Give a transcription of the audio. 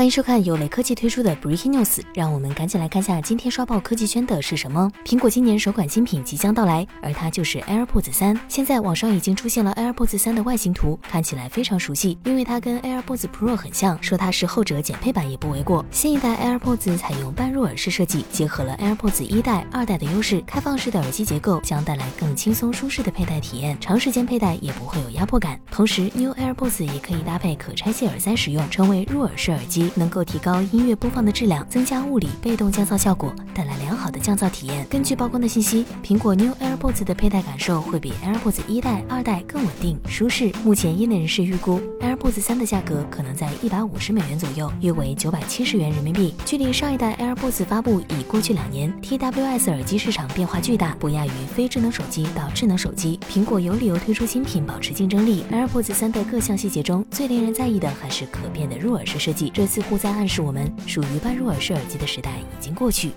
欢迎收看由雷科技推出的 Breaking News，让我们赶紧来看下今天刷爆科技圈的是什么。苹果今年首款新品即将到来，而它就是 AirPods 三。现在网上已经出现了 AirPods 三的外形图，看起来非常熟悉，因为它跟 AirPods Pro 很像，说它是后者减配版也不为过。新一代 AirPods 采用半入耳式设计，结合了 AirPods 一代、二代的优势，开放式的耳机结构将带来更轻松舒适的佩戴体验，长时间佩戴也不会有压迫感。同时，New AirPods 也可以搭配可拆卸耳塞使用，成为入耳式耳机。能够提高音乐播放的质量，增加物理被动降噪效果，带来良好的降噪体验。根据曝光的信息，苹果 New AirPods 的佩戴感受会比 AirPods 一代、二代更稳定、舒适。目前业内人士预估，AirPods 三的价格可能在一百五十美元左右，约为九百七十元人民币。距离上一代 AirPods 发布已过去两年，TWS 耳机市场变化巨大，不亚于非智能手机到智能手机。苹果有理由推出新品保持竞争力。AirPods 三的各项细节中，最令人在意的还是可变的入耳式设计。这似乎在暗示我们，属于半入耳式耳机的时代已经过去。